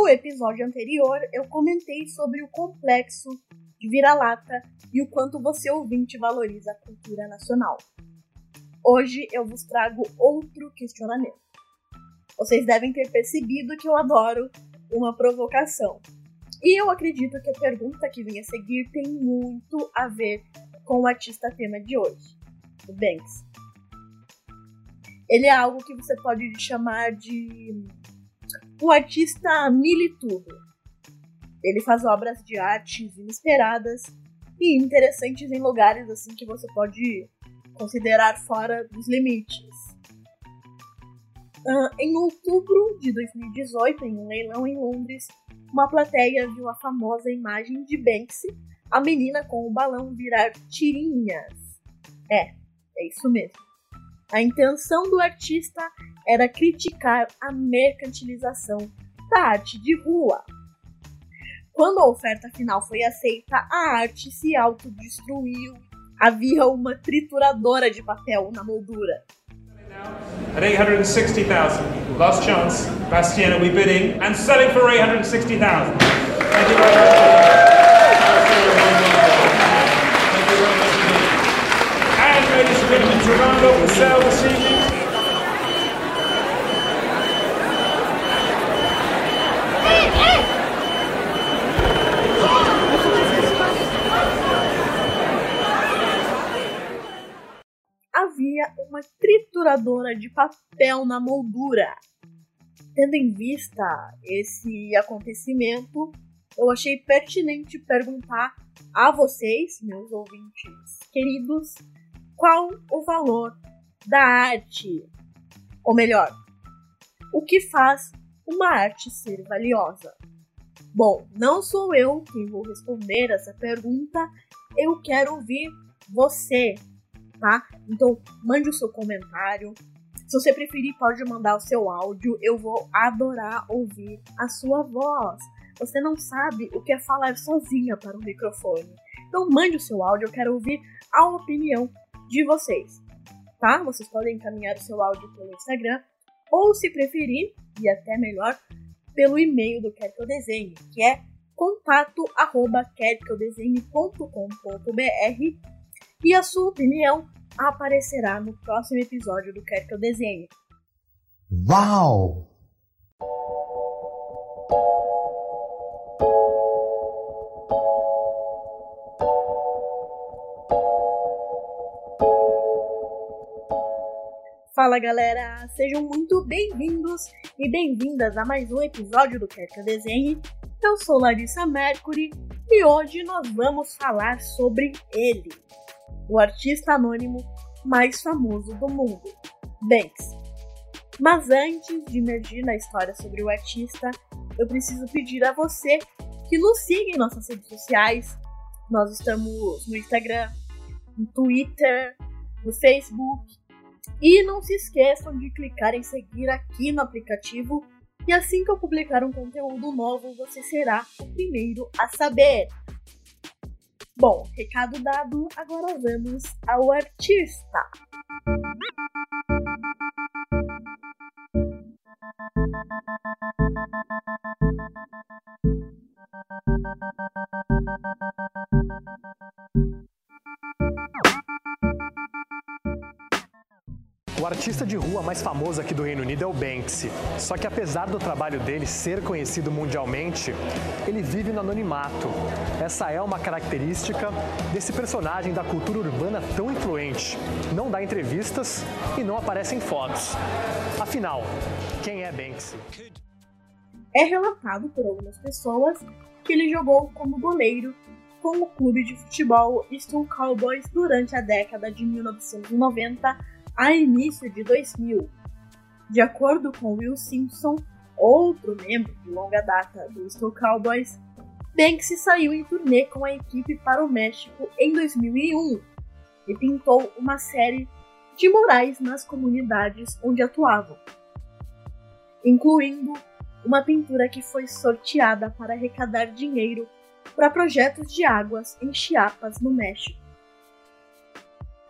No episódio anterior, eu comentei sobre o complexo de vira-lata e o quanto você ouvinte valoriza a cultura nacional. Hoje eu vos trago outro questionamento. Vocês devem ter percebido que eu adoro uma provocação. E eu acredito que a pergunta que vem a seguir tem muito a ver com o artista tema de hoje, o Banks. Ele é algo que você pode chamar de um artista militudo. Ele faz obras de artes inesperadas e interessantes em lugares assim que você pode considerar fora dos limites. Uh, em outubro de 2018, em um leilão em Londres, uma plateia viu a famosa imagem de Banksy, a menina com o balão virar tirinhas. É, é isso mesmo. A intenção do artista era criticar a mercantilização da arte de rua. Quando a oferta final foi aceita, a arte se autodestruiu. Havia uma trituradora de papel na moldura. At 860,000. Last chance. Bastian, are we bidding? And selling for 860,000. Off the sale this evening, havia uma trituradora de papel na moldura. Tendo em vista esse acontecimento, eu achei pertinente perguntar a vocês, meus ouvintes queridos, qual o valor da arte? Ou melhor, o que faz uma arte ser valiosa? Bom, não sou eu quem vou responder essa pergunta, eu quero ouvir você, tá? Então, mande o seu comentário. Se você preferir, pode mandar o seu áudio. Eu vou adorar ouvir a sua voz. Você não sabe o que é falar sozinha para o microfone. Então, mande o seu áudio. Eu quero ouvir a opinião de vocês, tá? Vocês podem encaminhar o seu áudio pelo Instagram ou, se preferir, e até melhor, pelo e-mail do Quer Que Eu Desenhe, que é contato arroba e a sua opinião aparecerá no próximo episódio do Quer Que Eu Desenhe. Uau! Fala galera, sejam muito bem-vindos e bem-vindas a mais um episódio do Quer Que Eu Desenhe. Eu sou Larissa Mercury e hoje nós vamos falar sobre ele, o artista anônimo mais famoso do mundo, Banks. Mas antes de emergir na história sobre o artista, eu preciso pedir a você que nos siga em nossas redes sociais. Nós estamos no Instagram, no Twitter, no Facebook. E não se esqueçam de clicar em seguir aqui no aplicativo. E assim que eu publicar um conteúdo novo, você será o primeiro a saber. Bom, recado dado, agora vamos ao artista. Famoso aqui do Reino Unido é o Banksy. Só que apesar do trabalho dele ser conhecido mundialmente, ele vive no anonimato. Essa é uma característica desse personagem da cultura urbana tão influente. Não dá entrevistas e não aparece em fotos. Afinal, quem é Banksy? É relatado por algumas pessoas que ele jogou como goleiro com o clube de futebol Easton Cowboys durante a década de 1990 a início de 2000. De acordo com Will Simpson, outro membro de longa data do Stone Cowboys, Banksy saiu em turnê com a equipe para o México em 2001 e pintou uma série de murais nas comunidades onde atuavam, incluindo uma pintura que foi sorteada para arrecadar dinheiro para projetos de águas em Chiapas, no México.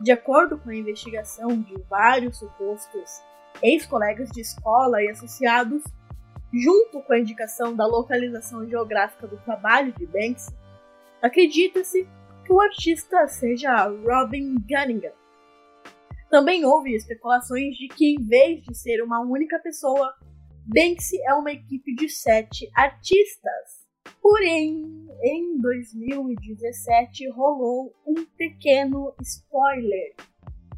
De acordo com a investigação de vários supostos ex-colegas de escola e associados, junto com a indicação da localização geográfica do trabalho de Banksy, acredita-se que o artista seja Robin Gunningham. Também houve especulações de que, em vez de ser uma única pessoa, Banksy é uma equipe de sete artistas. Porém, em 2017 rolou um pequeno spoiler.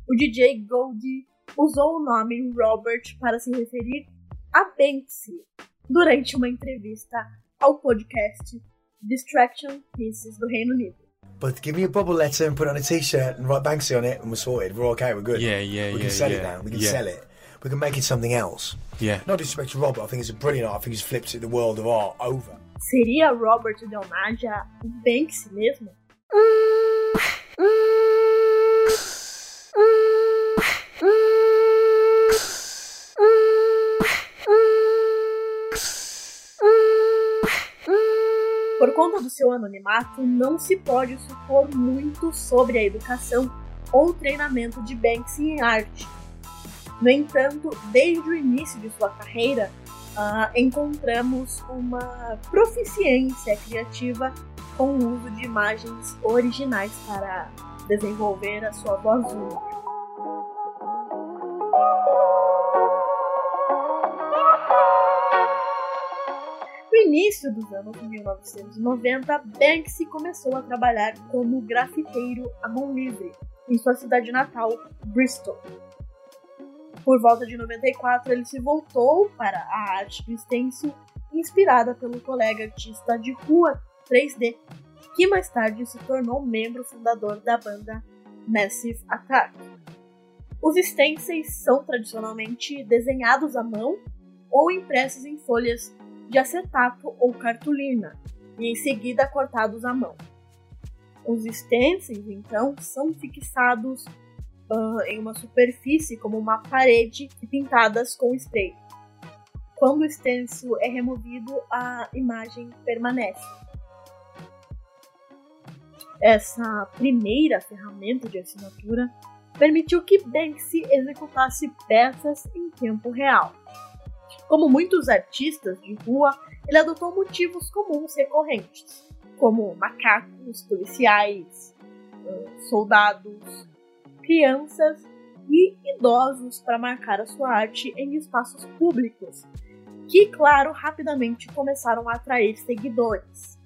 O DJ Goldie usou o nome Robert para se referir a Banksy durante uma entrevista ao podcast Distraction Pieces do Reino Unido. But give me a bubble letter and put it on a t-shirt and write Banksy on it and we're sorted. We're okay, we're good. Yeah, yeah, We yeah, can sell yeah, it now. We can yeah. sell it. We can make it something else. Yeah. No disrespect to Robert, I think it's a brilliant art. I think he's flipped the world of art over. Seria Robert Naja o Banksy mesmo? Por conta do seu anonimato, não se pode supor muito sobre a educação ou treinamento de Banksy em arte. No entanto, desde o início de sua carreira, ah, encontramos uma proficiência criativa com o uso de imagens originais para desenvolver a sua voz única. No início dos anos 1990, Banksy começou a trabalhar como grafiteiro à mão livre em sua cidade natal, Bristol. Por volta de 94, ele se voltou para a arte do stencil, inspirada pelo colega artista de rua 3D, que mais tarde se tornou membro fundador da banda Massive Attack. Os stencils são tradicionalmente desenhados à mão ou impressos em folhas de acetato ou cartolina e em seguida cortados à mão. Os stencils, então, são fixados uh, em uma superfície como uma parede pintadas com spray. Quando o stencil é removido, a imagem permanece. Essa primeira ferramenta de assinatura permitiu que Banksy executasse peças em tempo real. Como muitos artistas de rua, ele adotou motivos comuns recorrentes, como macacos, policiais, soldados, crianças e idosos para marcar a sua arte em espaços públicos, que, claro, rapidamente começaram a atrair seguidores.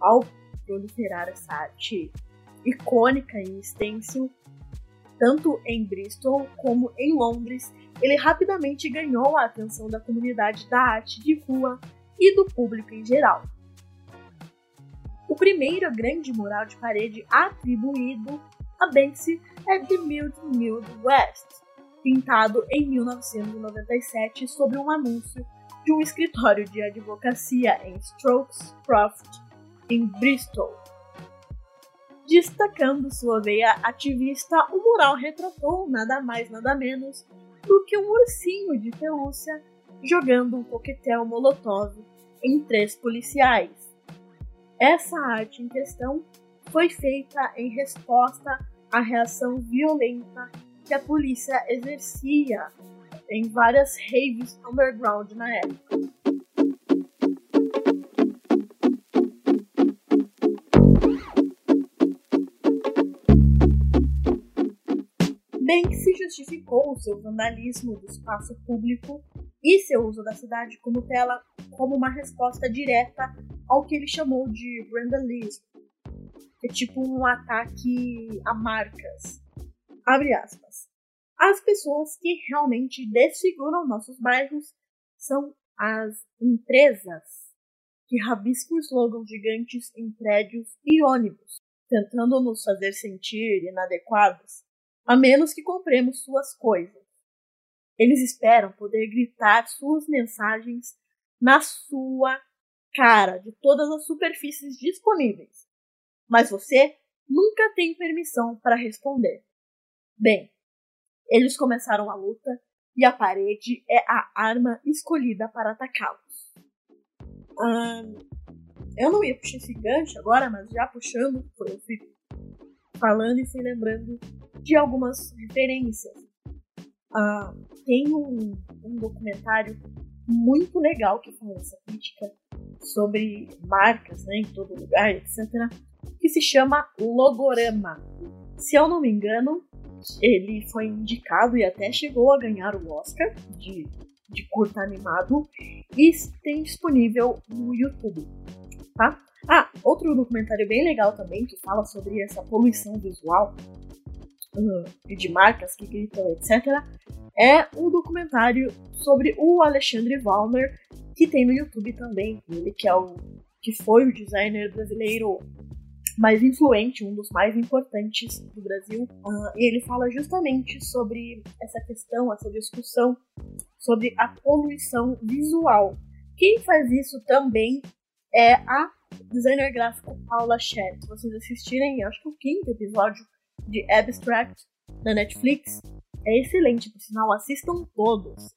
Ao proliferar essa arte icônica em stencil, tanto em Bristol como em Londres, ele rapidamente ganhou a atenção da comunidade da arte de rua e do público em geral. O primeiro grande mural de parede atribuído a Banksy é The Mild Mild West, pintado em 1997 sobre um anúncio de um escritório de advocacia em Strokes Croft, em Bristol. Destacando sua veia ativista, o mural retratou nada mais nada menos do que um ursinho de pelúcia jogando um coquetel molotov em três policiais. Essa arte em questão foi feita em resposta à reação violenta que a polícia exercia em várias raves underground na época. Banksy justificou o seu vandalismo do espaço público e seu uso da cidade como tela como uma resposta direta ao que ele chamou de vandalismo, que é tipo um ataque a marcas. Abre aspas. As pessoas que realmente desfiguram nossos bairros são as empresas que rabiscam slogans gigantes em prédios e ônibus, tentando nos fazer sentir inadequados a menos que compremos suas coisas. Eles esperam poder gritar suas mensagens na sua cara de todas as superfícies disponíveis, mas você nunca tem permissão para responder. Bem, eles começaram a luta e a parede é a arma escolhida para atacá-los. Hum, eu não ia puxar esse gancho agora, mas já puxando, eu fui falando e fui lembrando de algumas referências. Uh, tem um, um, documentário muito legal que fala essa crítica sobre marcas né, em todo lugar, etc., que se chama Logorama. Se eu não me engano, ele foi indicado e até chegou a ganhar o Oscar de, de curta animado e tem disponível no YouTube. Tá? Ah, outro documentário bem legal também que fala sobre essa poluição visual uh, de marcas que gritam, etc. É um documentário sobre o Alexandre Wallner que tem no YouTube também. Ele que é o que foi o designer brasileiro mais influente, um dos mais importantes do Brasil. Uh, e ele fala justamente sobre essa questão, essa discussão sobre a poluição visual. Quem faz isso também é a designer gráfico Paula Sher. Se vocês assistirem, acho que o quinto episódio de Abstract da Netflix, é excelente, por sinal, assistam todos.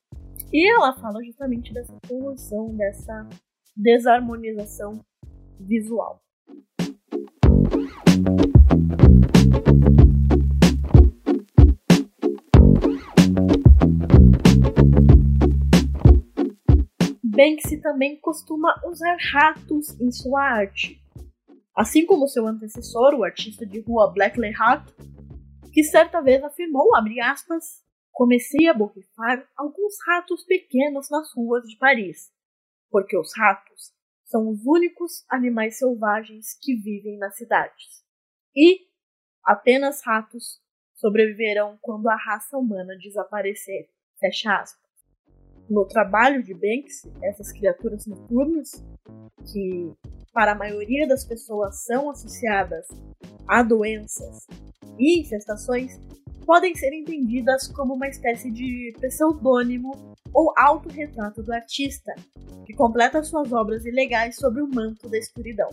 E ela fala justamente dessa poluição, dessa desarmonização visual. Banksy também costuma usar ratos em sua arte. Assim como seu antecessor, o artista de rua Blackley Hart, que certa vez afirmou, aspas, comecei a borrifar alguns ratos pequenos nas ruas de Paris, porque os ratos são os únicos animais selvagens que vivem nas cidades. E apenas ratos sobreviverão quando a raça humana desaparecer. Fecha aspas. No trabalho de Banks, essas criaturas noturnas, que para a maioria das pessoas são associadas a doenças e infestações, podem ser entendidas como uma espécie de pseudônimo ou autorretrato do artista, que completa suas obras ilegais sobre o manto da escuridão.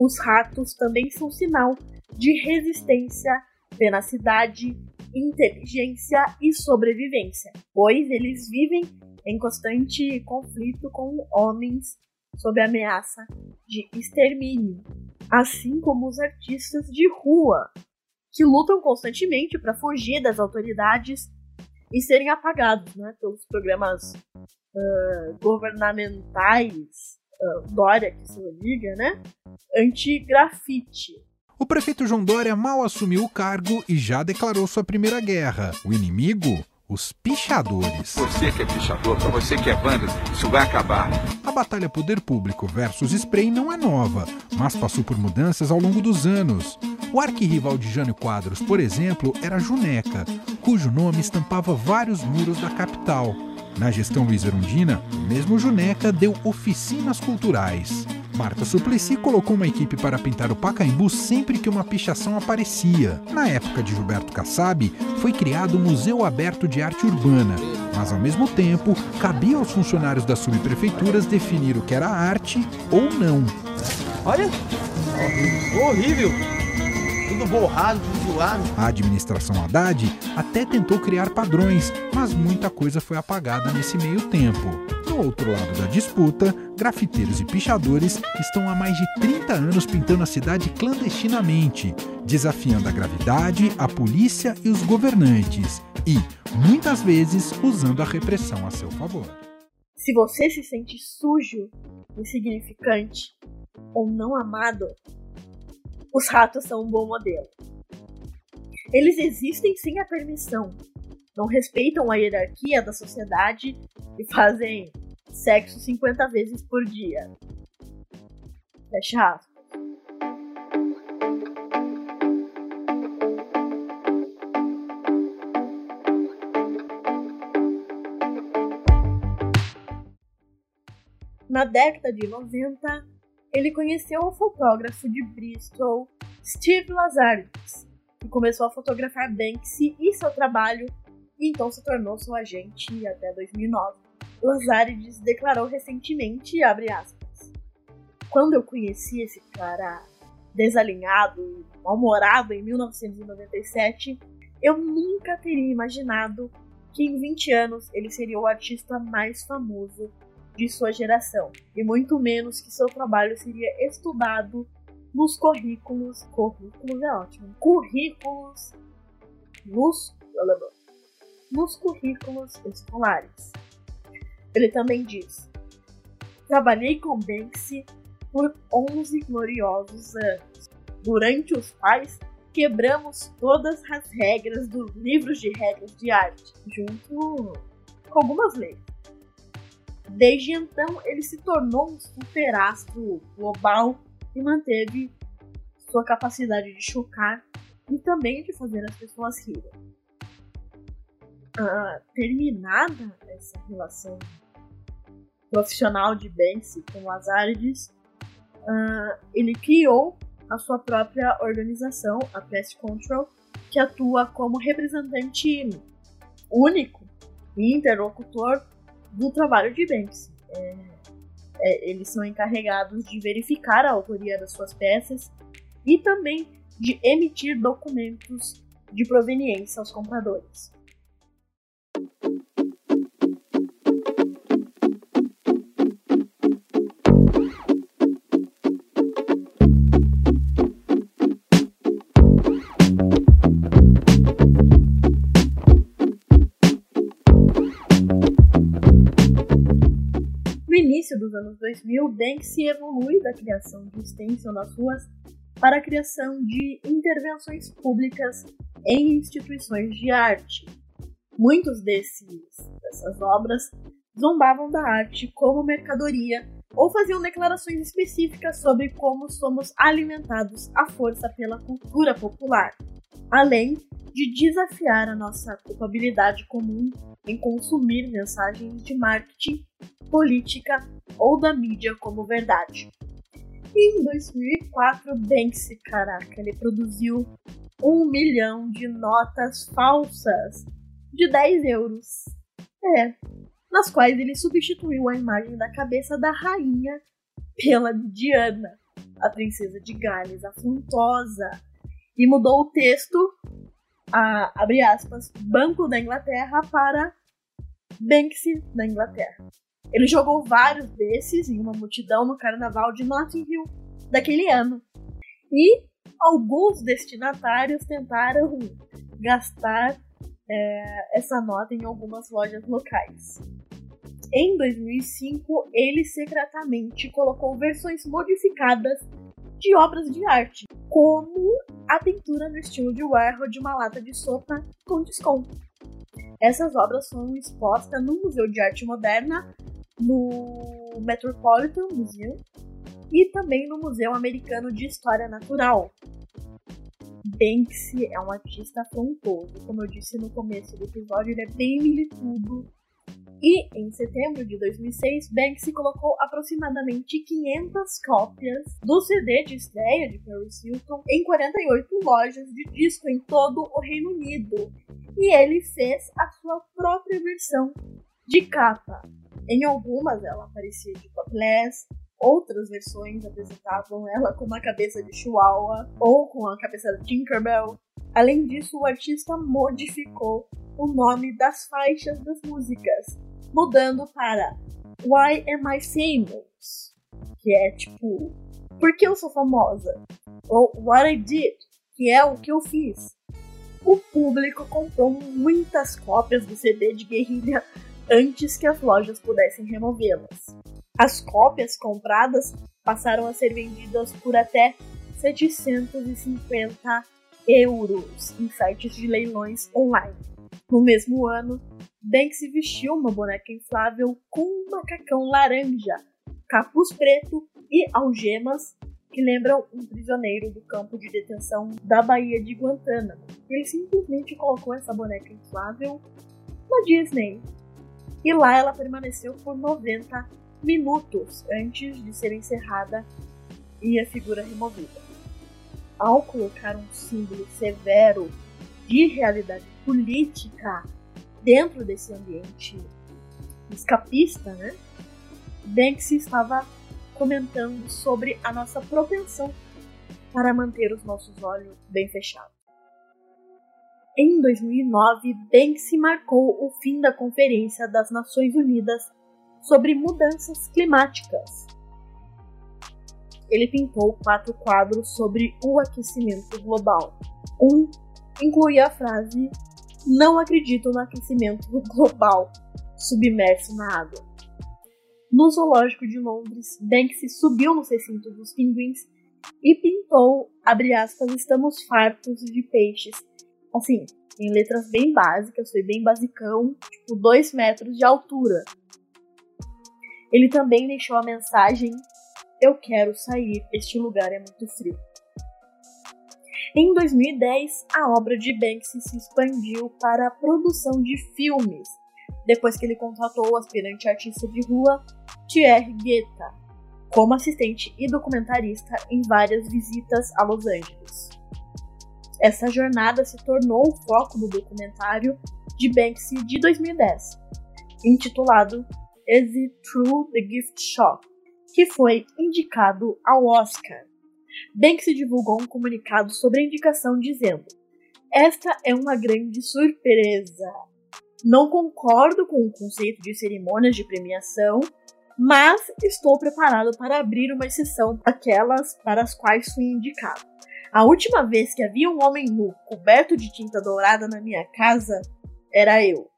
Os ratos também são sinal de resistência, tenacidade, inteligência e sobrevivência, pois eles vivem em constante conflito com homens sob ameaça de extermínio, assim como os artistas de rua, que lutam constantemente para fugir das autoridades e serem apagados né, pelos programas uh, governamentais, uh, Dória que se liga, né, anti-grafite. O prefeito João Dória mal assumiu o cargo e já declarou sua primeira guerra. O inimigo? Os pichadores. Você que é pichador, para você que é banda, isso vai acabar. A batalha poder público versus spray não é nova, mas passou por mudanças ao longo dos anos. O arquirrival de Jânio Quadros, por exemplo, era Juneca, cujo nome estampava vários muros da capital. Na gestão Luiz Erundina, mesmo Juneca deu oficinas culturais. Marta Suplicy colocou uma equipe para pintar o Pacaembu sempre que uma pichação aparecia. Na época de Gilberto Kassab, foi criado o Museu Aberto de Arte Urbana, mas ao mesmo tempo cabia aos funcionários das subprefeituras definir o que era arte ou não. Olha, horrível tudo borrado, tudo zoado. A administração Haddad até tentou criar padrões, mas muita coisa foi apagada nesse meio tempo. Do outro lado da disputa, grafiteiros e pichadores estão há mais de 30 anos pintando a cidade clandestinamente, desafiando a gravidade, a polícia e os governantes, e, muitas vezes, usando a repressão a seu favor. Se você se sente sujo, insignificante ou não amado, os ratos são um bom modelo. Eles existem sem a permissão, não respeitam a hierarquia da sociedade e fazem sexo 50 vezes por dia. Fecha aspas. Na década de 90, ele conheceu o fotógrafo de Bristol, Steve Lazarides, que começou a fotografar Banksy e seu trabalho e então se tornou seu agente até 2009. Lazarides declarou recentemente, abre aspas, quando eu conheci esse cara desalinhado, mal-humorado em 1997, eu nunca teria imaginado que em 20 anos ele seria o artista mais famoso de sua geração, e muito menos que seu trabalho seria estudado nos currículos. Currículos é ótimo. Currículos. Nos, nos currículos escolares. Ele também diz: Trabalhei com Banksy por 11 gloriosos anos, durante os quais quebramos todas as regras dos livros de regras de arte, junto com algumas leis. Desde então, ele se tornou um superastro global e manteve sua capacidade de chocar e também de fazer as pessoas rirem. Uh, terminada essa relação profissional de Banksy com Lazarides, uh, ele criou a sua própria organização, a Press Control, que atua como representante único e interlocutor do trabalho de Banksy. É, é, eles são encarregados de verificar a autoria das suas peças e também de emitir documentos de proveniência aos compradores. Dos anos 2000, Banksy evolui da criação de stencil nas ruas para a criação de intervenções públicas em instituições de arte. Muitos desses, dessas obras zombavam da arte como mercadoria ou faziam declarações específicas sobre como somos alimentados à força pela cultura popular, além de desafiar a nossa culpabilidade comum em consumir mensagens de marketing, política ou da mídia como verdade. E em 2004, Banksy, caraca, ele produziu um milhão de notas falsas de 10 euros. É, nas quais ele substituiu a imagem da cabeça da rainha pela Diana, a princesa de Gales afrontosa, e mudou o texto a, abre aspas, Banco da Inglaterra para Banksy da Inglaterra. Ele jogou vários desses em uma multidão no carnaval de Notting Hill daquele ano. E alguns destinatários tentaram gastar é, essa nota em algumas lojas locais. Em 2005, ele secretamente colocou versões modificadas de obras de arte, como a pintura no estilo de Warhol de uma lata de sopa com desconto. Essas obras foram expostas no Museu de Arte Moderna, no Metropolitan Museum e também no Museu Americano de História Natural. Banksy é um artista afrontoso, como eu disse no começo do episódio, ele é bem militudo, e em setembro de 2006, Banksy colocou aproximadamente 500 cópias do CD de estreia de Paris Hilton em 48 lojas de disco em todo o Reino Unido. E ele fez a sua própria versão de capa. Em algumas ela aparecia de topless, outras versões apresentavam ela com uma cabeça de chihuahua ou com a cabeça de Tinkerbell. Além disso, o artista modificou o nome das faixas das músicas, mudando para Why Am I Famous? Que é tipo, por que eu sou famosa? Ou What I Did, que é o que eu fiz. O público comprou muitas cópias do CD de guerrilha antes que as lojas pudessem removê-las. As cópias compradas passaram a ser vendidas por até 750 euros em sites de leilões online. No mesmo ano, Banksy vestiu uma boneca inflável com um macacão laranja, capuz preto e algemas que lembram um prisioneiro do campo de detenção da Baía de Guantánamo. Ele simplesmente colocou essa boneca inflável na Disney. E lá ela permaneceu por 90 minutos antes de ser encerrada e a figura removida. Ao colocar um símbolo severo de realidade política dentro desse ambiente escapista, né? Banksy estava comentando sobre a nossa propensão para manter os nossos olhos bem fechados. Em 2009, Banksy marcou o fim da Conferência das Nações Unidas sobre Mudanças Climáticas. Ele pintou quatro quadros sobre o aquecimento global. Um incluía a frase: Não acredito no aquecimento global submerso na água. no zoológico de Londres, Banksy subiu no recinto dos pinguins e pintou, abre aspas, estamos fartos de peixes. Assim, em letras bem básicas, foi bem basicão, tipo 2 metros de altura. Ele também deixou a mensagem: Eu quero sair, este lugar é muito frio. Em 2010, a obra de Banksy se expandiu para a produção de filmes, depois que ele contratou o aspirante artista de rua Thierry Guetta como assistente e documentarista em várias visitas a Los Angeles. Essa jornada se tornou o foco do documentário de Banksy de 2010, intitulado Is It True the Gift Shop, que foi indicado ao Oscar. Banksy divulgou um comunicado sobre a indicação dizendo: Esta é uma grande surpresa. Não concordo com o conceito de cerimônias de premiação, mas estou preparado para abrir uma exceção aquelas para as quais fui indicado. A última vez que havia um homem nu coberto de tinta dourada na minha casa era eu.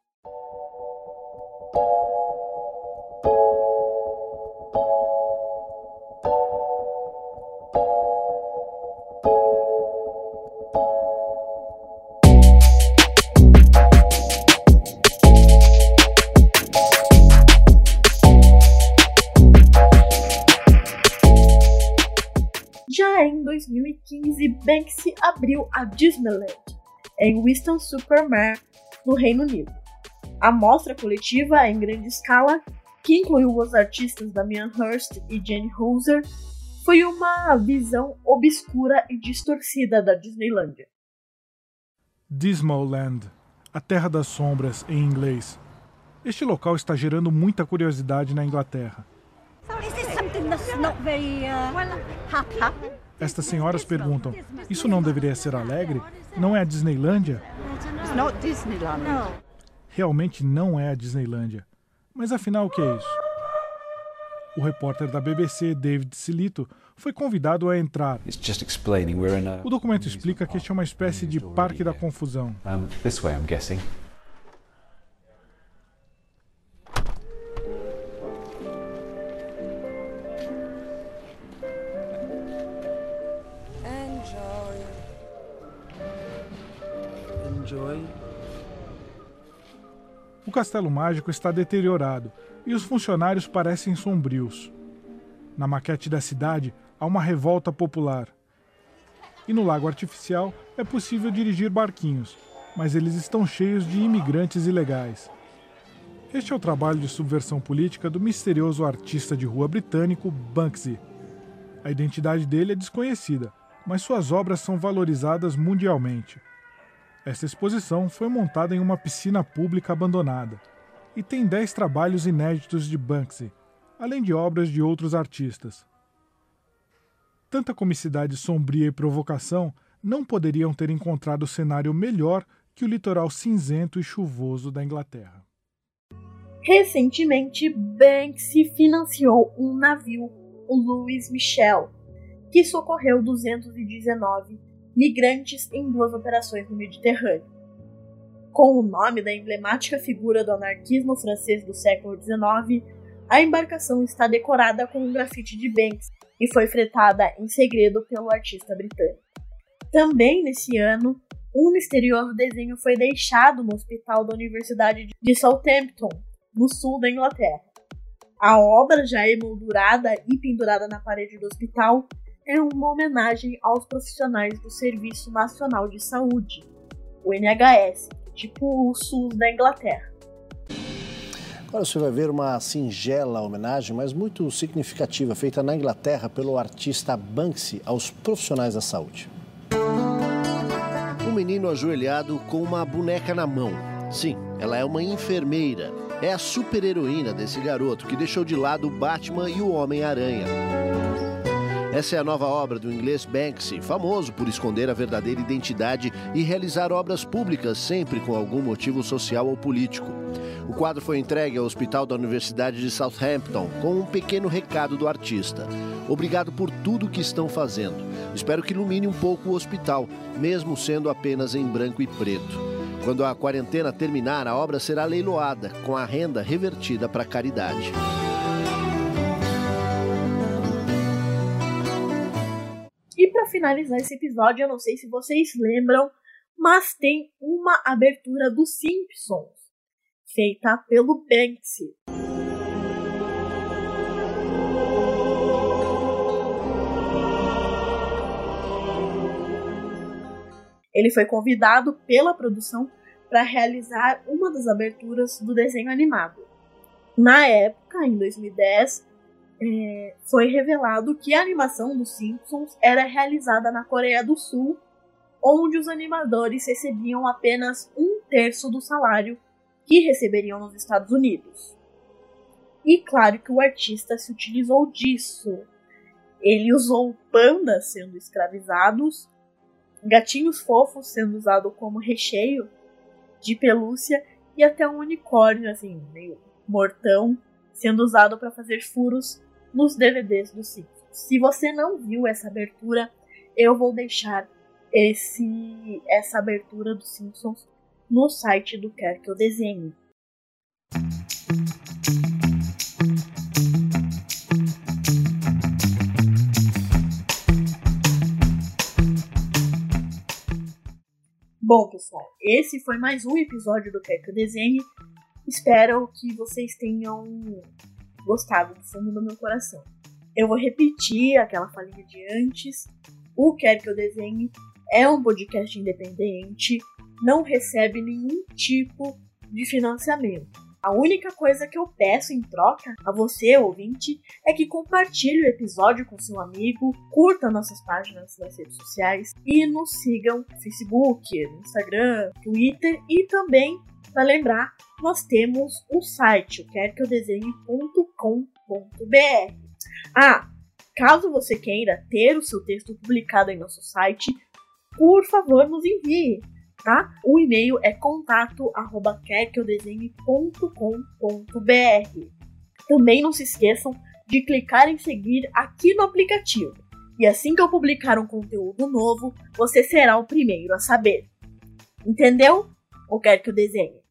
A Disneyland em Winston-Super-Mare, no Reino Unido. A mostra coletiva em grande escala, que incluiu os artistas Damian Hirst e Jane Houser, foi uma visão obscura e distorcida da Disneylandia. Dismaland, a Terra das Sombras em inglês. Este local está gerando muita curiosidade na Inglaterra. Estas senhoras perguntam: Isso não deveria ser alegre? Não é a Disneylândia? Realmente não é a Disneylândia. Mas afinal, o que é isso? O repórter da BBC, David Silito, foi convidado a entrar. O documento explica que este é uma espécie de parque da confusão. this way, I'm guessing. O castelo mágico está deteriorado e os funcionários parecem sombrios. Na maquete da cidade há uma revolta popular. E no lago artificial é possível dirigir barquinhos, mas eles estão cheios de imigrantes ilegais. Este é o trabalho de subversão política do misterioso artista de rua britânico Banksy. A identidade dele é desconhecida, mas suas obras são valorizadas mundialmente. Esta exposição foi montada em uma piscina pública abandonada e tem 10 trabalhos inéditos de Banksy, além de obras de outros artistas. Tanta comicidade sombria e provocação não poderiam ter encontrado cenário melhor que o litoral cinzento e chuvoso da Inglaterra. Recentemente, Banksy financiou um navio, o Louis Michel, que socorreu 219 migrantes em duas operações no Mediterrâneo. Com o nome da emblemática figura do anarquismo francês do século XIX, a embarcação está decorada com um grafite de Banks e foi fretada em segredo pelo artista britânico. Também nesse ano, um misterioso desenho foi deixado no hospital da Universidade de Southampton, no sul da Inglaterra. A obra já emoldurada e pendurada na parede do hospital é uma homenagem aos profissionais do Serviço Nacional de Saúde, o NHS, tipo o SUS da Inglaterra. Agora você vai ver uma singela homenagem, mas muito significativa, feita na Inglaterra pelo artista Banksy aos profissionais da saúde. Um menino ajoelhado com uma boneca na mão. Sim, ela é uma enfermeira. É a super-heroína desse garoto que deixou de lado o Batman e o Homem-Aranha. Essa é a nova obra do inglês Banksy, famoso por esconder a verdadeira identidade e realizar obras públicas sempre com algum motivo social ou político. O quadro foi entregue ao Hospital da Universidade de Southampton com um pequeno recado do artista. Obrigado por tudo que estão fazendo. Espero que ilumine um pouco o hospital, mesmo sendo apenas em branco e preto. Quando a quarentena terminar, a obra será leiloada, com a renda revertida para caridade. Finalizar esse episódio, eu não sei se vocês lembram, mas tem uma abertura dos Simpsons, feita pelo Banksy. Ele foi convidado pela produção para realizar uma das aberturas do desenho animado. Na época, em 2010, é, foi revelado que a animação dos Simpsons era realizada na Coreia do Sul, onde os animadores recebiam apenas um terço do salário que receberiam nos Estados Unidos. E claro que o artista se utilizou disso. Ele usou pandas sendo escravizados gatinhos fofos sendo usado como recheio de pelúcia e até um unicórnio assim, meio mortão, sendo usado para fazer furos nos DVDs do Simpsons. Se você não viu essa abertura, eu vou deixar esse essa abertura dos Simpsons no site do Quer que eu desenhe. Bom, pessoal, esse foi mais um episódio do Quer que eu desenhe. Espero que vocês tenham gostado do fundo do meu coração. Eu vou repetir aquela falinha de antes. O Quer que eu desenhe é um podcast independente, não recebe nenhum tipo de financiamento. A única coisa que eu peço em troca a você, ouvinte, é que compartilhe o episódio com seu amigo, curta nossas páginas nas redes sociais e nos sigam no Facebook, no Instagram, Twitter e também, para lembrar, nós temos o site, o querqueeudesenhe.com.br. Ah, caso você queira ter o seu texto publicado em nosso site, por favor, nos envie tá? O e-mail é contato@querqueudesenhe.com.br. Também não se esqueçam de clicar em seguir aqui no aplicativo. E assim que eu publicar um conteúdo novo, você será o primeiro a saber. Entendeu? Ou quer que eu desenhe?